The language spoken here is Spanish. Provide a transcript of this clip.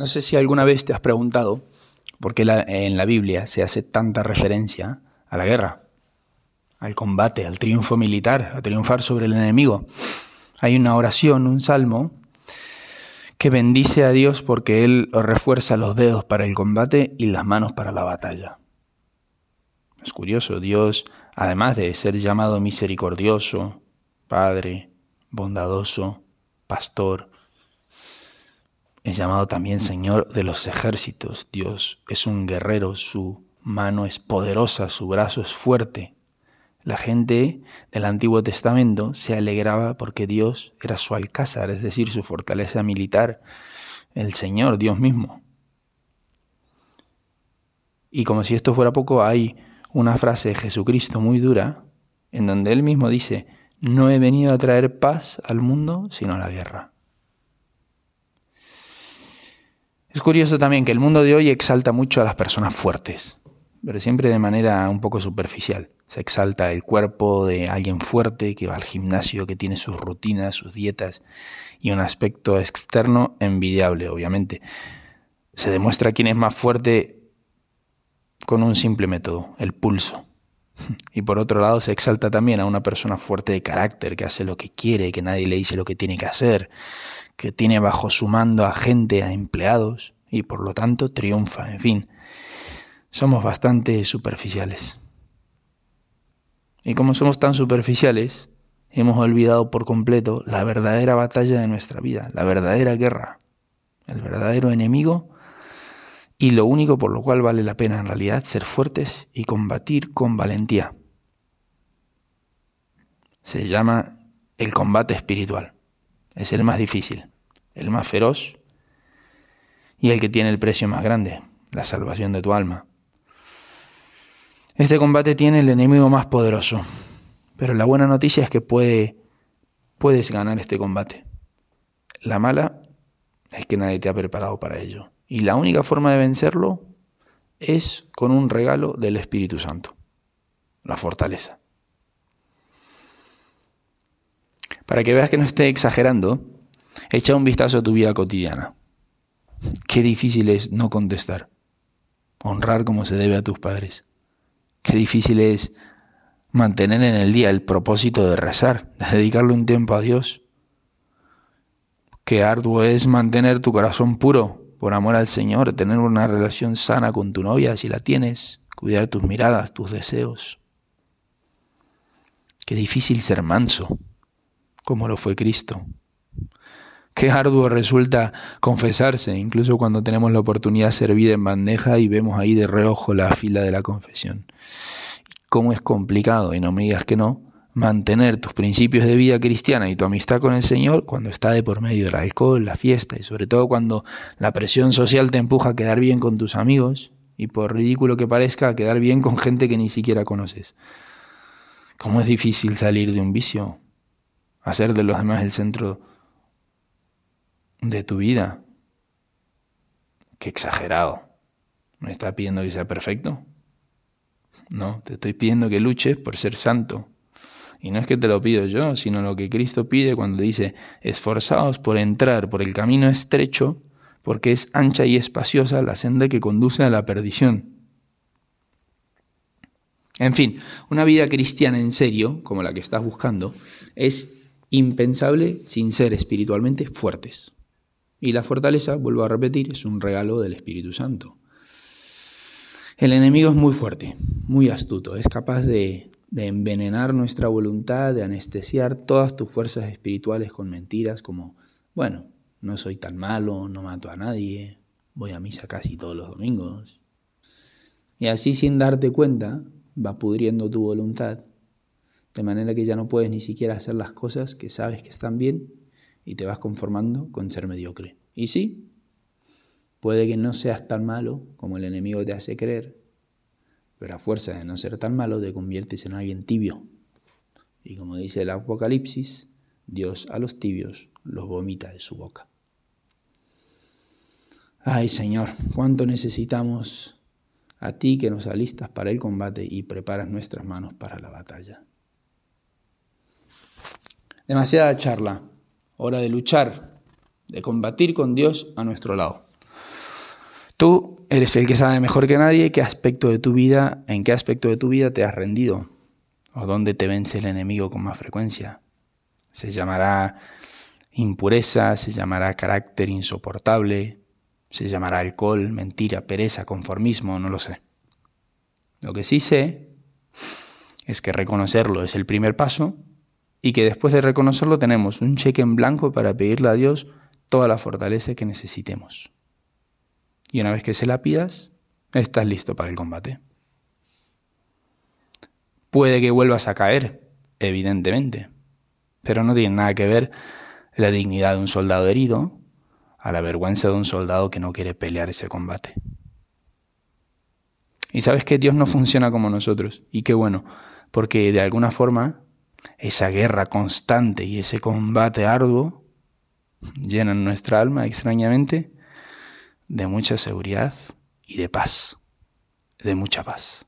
No sé si alguna vez te has preguntado por qué en la Biblia se hace tanta referencia a la guerra, al combate, al triunfo militar, a triunfar sobre el enemigo. Hay una oración, un salmo, que bendice a Dios porque Él refuerza los dedos para el combate y las manos para la batalla. Es curioso, Dios, además de ser llamado misericordioso, Padre, bondadoso, pastor, es llamado también Señor de los ejércitos. Dios es un guerrero, su mano es poderosa, su brazo es fuerte. La gente del Antiguo Testamento se alegraba porque Dios era su alcázar, es decir, su fortaleza militar, el Señor, Dios mismo. Y como si esto fuera poco, hay una frase de Jesucristo muy dura, en donde él mismo dice, no he venido a traer paz al mundo, sino la guerra. Es curioso también que el mundo de hoy exalta mucho a las personas fuertes, pero siempre de manera un poco superficial. Se exalta el cuerpo de alguien fuerte que va al gimnasio, que tiene sus rutinas, sus dietas y un aspecto externo envidiable, obviamente. Se demuestra quién es más fuerte con un simple método, el pulso. Y por otro lado se exalta también a una persona fuerte de carácter, que hace lo que quiere, que nadie le dice lo que tiene que hacer, que tiene bajo su mando a gente, a empleados, y por lo tanto triunfa. En fin, somos bastante superficiales. Y como somos tan superficiales, hemos olvidado por completo la verdadera batalla de nuestra vida, la verdadera guerra, el verdadero enemigo y lo único por lo cual vale la pena en realidad ser fuertes y combatir con valentía. Se llama el combate espiritual. Es el más difícil el más feroz y el que tiene el precio más grande, la salvación de tu alma. Este combate tiene el enemigo más poderoso, pero la buena noticia es que puede, puedes ganar este combate. La mala es que nadie te ha preparado para ello. Y la única forma de vencerlo es con un regalo del Espíritu Santo, la fortaleza. Para que veas que no esté exagerando, Echa un vistazo a tu vida cotidiana. Qué difícil es no contestar. Honrar como se debe a tus padres. Qué difícil es mantener en el día el propósito de rezar, de dedicarle un tiempo a Dios. Qué arduo es mantener tu corazón puro por amor al Señor, tener una relación sana con tu novia si la tienes, cuidar tus miradas, tus deseos. Qué difícil ser manso, como lo fue Cristo. Qué arduo resulta confesarse, incluso cuando tenemos la oportunidad de servir en bandeja y vemos ahí de reojo la fila de la confesión. Cómo es complicado, y no me digas que no, mantener tus principios de vida cristiana y tu amistad con el Señor cuando está de por medio del alcohol, la fiesta y sobre todo cuando la presión social te empuja a quedar bien con tus amigos y por ridículo que parezca a quedar bien con gente que ni siquiera conoces. ¿Cómo es difícil salir de un vicio? Hacer de los demás el centro de tu vida. Qué exagerado. ¿Me está pidiendo que sea perfecto? No, te estoy pidiendo que luches por ser santo. Y no es que te lo pido yo, sino lo que Cristo pide cuando dice, esforzaos por entrar por el camino estrecho, porque es ancha y espaciosa la senda que conduce a la perdición. En fin, una vida cristiana en serio, como la que estás buscando, es impensable sin ser espiritualmente fuertes. Y la fortaleza, vuelvo a repetir, es un regalo del Espíritu Santo. El enemigo es muy fuerte, muy astuto, es capaz de, envenenar nuestra voluntad, de anestesiar todas tus fuerzas espirituales con mentiras como, bueno, no soy tan malo, no mato a nadie, voy a misa casi todos los domingos. Y así sin darte cuenta, va pudriendo tu voluntad, de manera que ya no puedes ni siquiera hacer las cosas que sabes que están bien y te vas conformando con ser mediocre. Y sí, puede que no seas tan malo como el enemigo te hace creer, pero a fuerza de no ser tan malo te conviertes en alguien tibio. Y como dice el Apocalipsis, Dios a los tibios los vomita de su boca. Ay Señor, cuánto necesitamos a ti que nos alistas para el combate y preparas nuestras manos para la batalla. Demasiada charla hora de luchar, de combatir con Dios a nuestro lado. Tú eres el que sabe mejor que nadie qué aspecto de tu vida, en qué aspecto de tu vida te has rendido o dónde te vence el enemigo con más frecuencia. Se llamará impureza, se llamará carácter insoportable, se llamará alcohol, mentira, pereza, conformismo, no lo sé. Lo que sí sé es que reconocerlo es el primer paso y que después de reconocerlo tenemos un cheque en blanco para pedirle a Dios toda la fortaleza que necesitemos. Y una vez que se la pidas, estás listo para el combate. Puede que vuelvas a caer, evidentemente, pero no tiene nada que ver la dignidad de un soldado herido a la vergüenza de un soldado que no quiere pelear ese combate. Y sabes que Dios no funciona como nosotros, y qué bueno, porque de alguna forma esa guerra constante y ese combate arduo llenan nuestra alma extrañamente de mucha seguridad y de paz, de mucha paz.